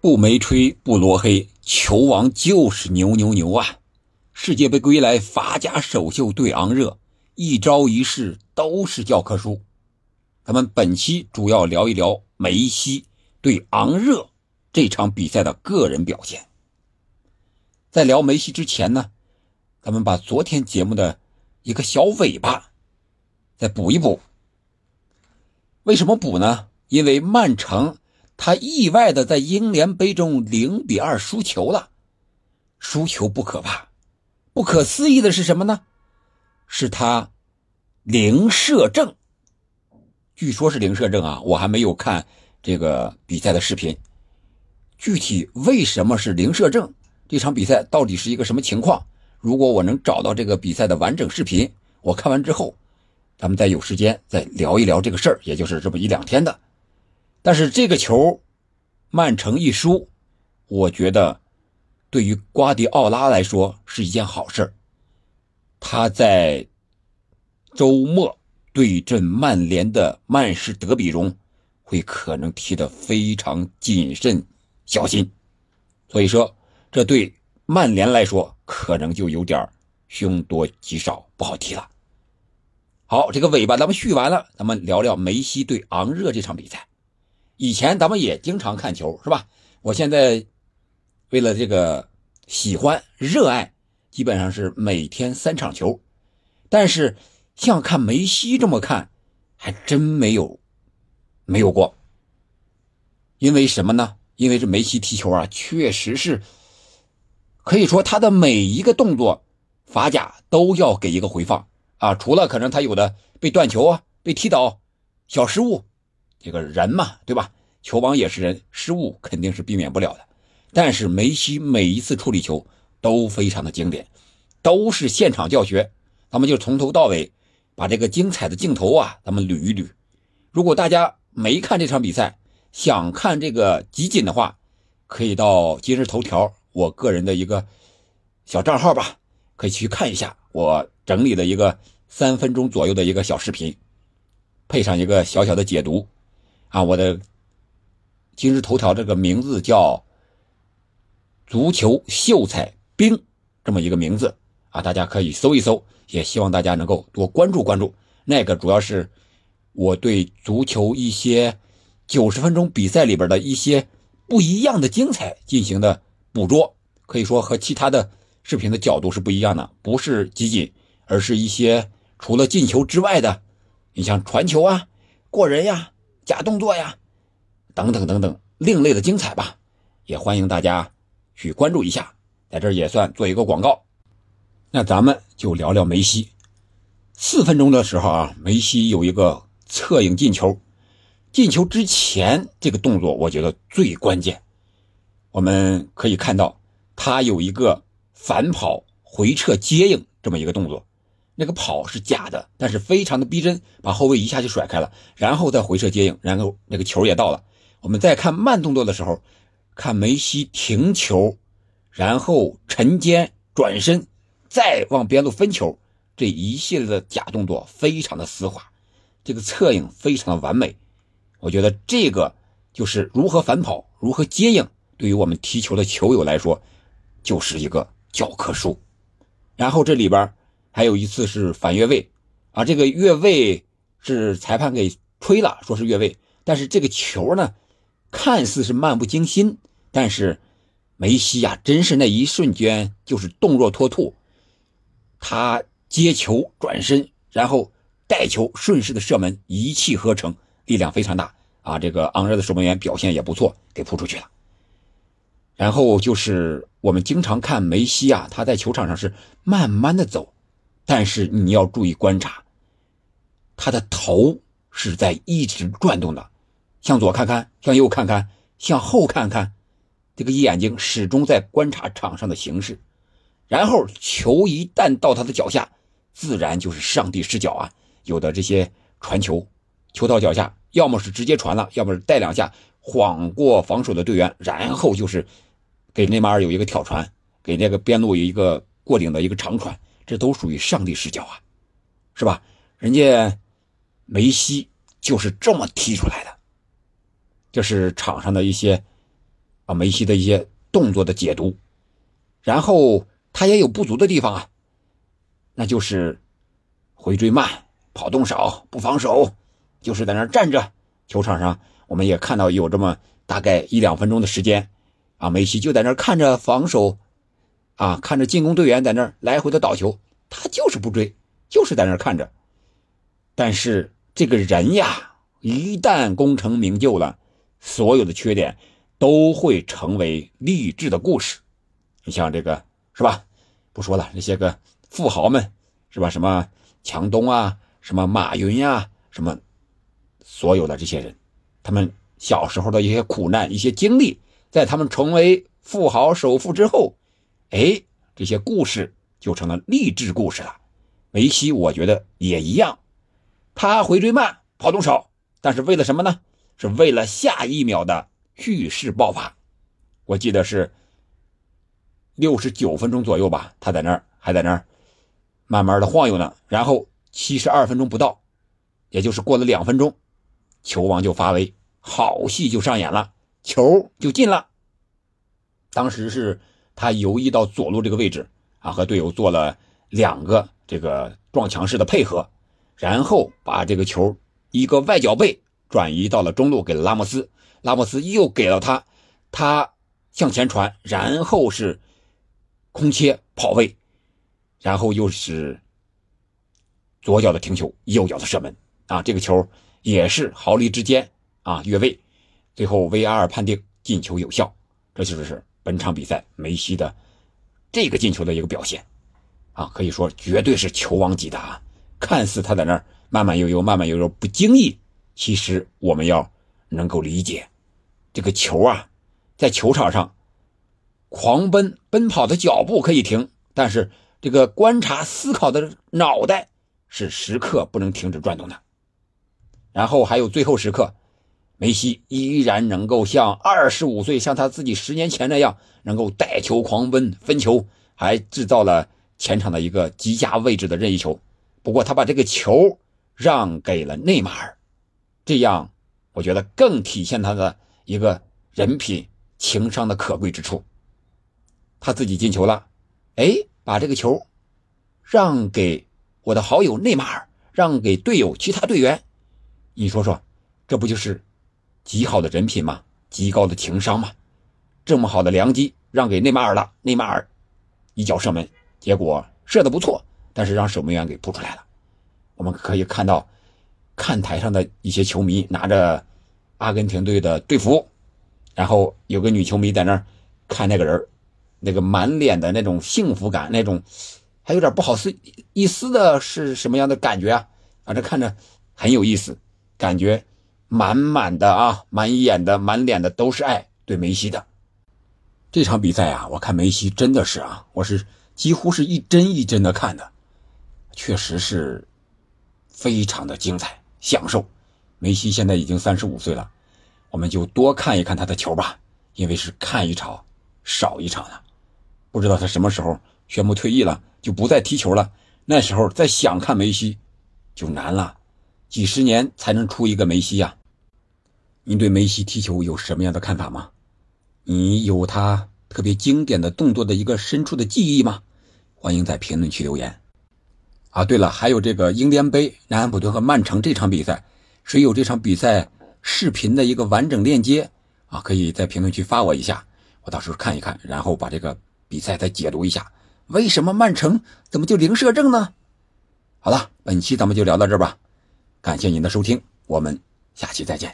不梅吹不罗黑，球王就是牛牛牛啊！世界杯归来，法甲首秀对昂热，一招一式都是教科书。咱们本期主要聊一聊梅西对昂热这场比赛的个人表现。在聊梅西之前呢，咱们把昨天节目的一个小尾巴再补一补。为什么补呢？因为曼城。他意外的在英联杯中零比二输球了，输球不可怕，不可思议的是什么呢？是他零射正。据说是零射正啊，我还没有看这个比赛的视频。具体为什么是零射正？这场比赛到底是一个什么情况？如果我能找到这个比赛的完整视频，我看完之后，咱们再有时间再聊一聊这个事儿，也就是这么一两天的。但是这个球，曼城一输，我觉得对于瓜迪奥拉来说是一件好事他在周末对阵曼联的曼市德比中，会可能踢得非常谨慎小心，所以说这对曼联来说可能就有点凶多吉少，不好踢了。好，这个尾巴咱们续完了，咱们聊聊梅西对昂热这场比赛。以前咱们也经常看球，是吧？我现在为了这个喜欢、热爱，基本上是每天三场球。但是像看梅西这么看，还真没有没有过。因为什么呢？因为这梅西踢球啊，确实是可以说他的每一个动作，法甲都要给一个回放啊。除了可能他有的被断球啊、被踢倒、小失误。这个人嘛，对吧？球王也是人，失误肯定是避免不了的。但是梅西每一次处理球都非常的经典，都是现场教学。咱们就从头到尾把这个精彩的镜头啊，咱们捋一捋。如果大家没看这场比赛，想看这个集锦的话，可以到今日头条我个人的一个小账号吧，可以去看一下我整理的一个三分钟左右的一个小视频，配上一个小小的解读。啊，我的今日头条这个名字叫“足球秀才兵”这么一个名字啊，大家可以搜一搜，也希望大家能够多关注关注。那个主要是我对足球一些九十分钟比赛里边的一些不一样的精彩进行的捕捉，可以说和其他的视频的角度是不一样的，不是集锦，而是一些除了进球之外的，你像传球啊、过人呀。假动作呀，等等等等，另类的精彩吧，也欢迎大家去关注一下，在这儿也算做一个广告。那咱们就聊聊梅西。四分钟的时候啊，梅西有一个侧影进球，进球之前这个动作我觉得最关键。我们可以看到他有一个反跑回撤接应这么一个动作。那个跑是假的，但是非常的逼真，把后卫一下就甩开了，然后再回撤接应，然后那个球也到了。我们再看慢动作的时候，看梅西停球，然后沉肩转身，再往边路分球，这一系列的假动作非常的丝滑，这个侧影非常的完美。我觉得这个就是如何反跑，如何接应，对于我们踢球的球友来说，就是一个教科书。然后这里边。还有一次是反越位，啊，这个越位是裁判给吹了，说是越位。但是这个球呢，看似是漫不经心，但是梅西呀，真是那一瞬间就是动若脱兔，他接球转身，然后带球顺势的射门，一气呵成，力量非常大啊！这个昂热的守门员表现也不错，给扑出去了。然后就是我们经常看梅西啊，他在球场上是慢慢的走。但是你要注意观察，他的头是在一直转动的，向左看看，向右看看，向后看看，这个眼睛始终在观察场上的形势。然后球一旦到他的脚下，自然就是上帝视角啊！有的这些传球，球到脚下，要么是直接传了，要么是带两下晃过防守的队员，然后就是给内马尔有一个挑传，给那个边路有一个过顶的一个长传。这都属于上帝视角啊，是吧？人家梅西就是这么踢出来的。这是场上的一些啊梅西的一些动作的解读，然后他也有不足的地方啊，那就是回追慢、跑动少、不防守，就是在那站着。球场上我们也看到有这么大概一两分钟的时间，啊，梅西就在那看着防守，啊，看着进攻队员在那来回的倒球，他就是不追，就是在那看着。但是这个人呀，一旦功成名就了，所有的缺点都会成为励志的故事。你像这个是吧？不说了，那些个富豪们是吧？什么强东啊，什么马云呀，什么。所有的这些人，他们小时候的一些苦难、一些经历，在他们成为富豪、首富之后，哎，这些故事就成了励志故事了。梅西，我觉得也一样，他回追慢，跑动少，但是为了什么呢？是为了下一秒的蓄势爆发。我记得是六十九分钟左右吧，他在那儿还在那儿慢慢的晃悠呢。然后七十二分钟不到，也就是过了两分钟。球王就发威，好戏就上演了，球就进了。当时是他游移到左路这个位置啊，和队友做了两个这个撞墙式的配合，然后把这个球一个外脚背转移到了中路，给了拉莫斯，拉莫斯又给了他，他向前传，然后是空切跑位，然后又是左脚的停球，右脚的射门啊，这个球。也是毫厘之间啊越位，最后 VR 判定进球有效，这就是本场比赛梅西的这个进球的一个表现啊，可以说绝对是球王级的啊！看似他在那儿慢慢悠悠、慢慢悠悠不经意，其实我们要能够理解，这个球啊，在球场上狂奔奔跑的脚步可以停，但是这个观察思考的脑袋是时刻不能停止转动的。然后还有最后时刻，梅西依然能够像二十五岁，像他自己十年前那样，能够带球狂奔分球，还制造了前场的一个极佳位置的任意球。不过他把这个球让给了内马尔，这样我觉得更体现他的一个人品、情商的可贵之处。他自己进球了，哎，把这个球让给我的好友内马尔，让给队友其他队员。你说说，这不就是极好的人品嘛？极高的情商嘛？这么好的良机让给内马尔了，内马尔一脚射门，结果射的不错，但是让守门员给扑出来了。我们可以看到，看台上的一些球迷拿着阿根廷队的队服，然后有个女球迷在那儿看那个人，那个满脸的那种幸福感，那种还有点不好思一丝的是什么样的感觉啊？反正看着很有意思。感觉满满的啊，满眼的、满脸的都是爱，对梅西的这场比赛啊，我看梅西真的是啊，我是几乎是一帧一帧的看的，确实是非常的精彩，享受。梅西现在已经三十五岁了，我们就多看一看他的球吧，因为是看一场少一场了。不知道他什么时候宣布退役了，就不再踢球了，那时候再想看梅西就难了。几十年才能出一个梅西呀？您对梅西踢球有什么样的看法吗？你有他特别经典的动作的一个深处的记忆吗？欢迎在评论区留言。啊，对了，还有这个英联杯南安普顿和曼城这场比赛，谁有这场比赛视频的一个完整链接啊？可以在评论区发我一下，我到时候看一看，然后把这个比赛再解读一下。为什么曼城怎么就零射正呢？好了，本期咱们就聊到这儿吧。感谢您的收听，我们下期再见。